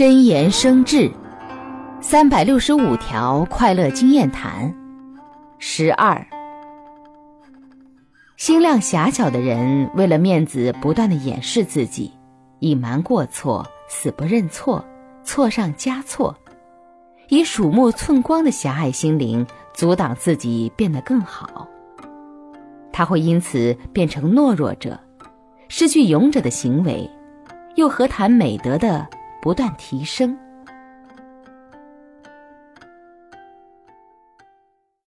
真言生智，三百六十五条快乐经验谈。十二，心量狭小的人为了面子，不断的掩饰自己，隐瞒过错，死不认错，错上加错，以鼠目寸光的狭隘心灵阻挡自己变得更好。他会因此变成懦弱者，失去勇者的行为，又何谈美德的？不断提升。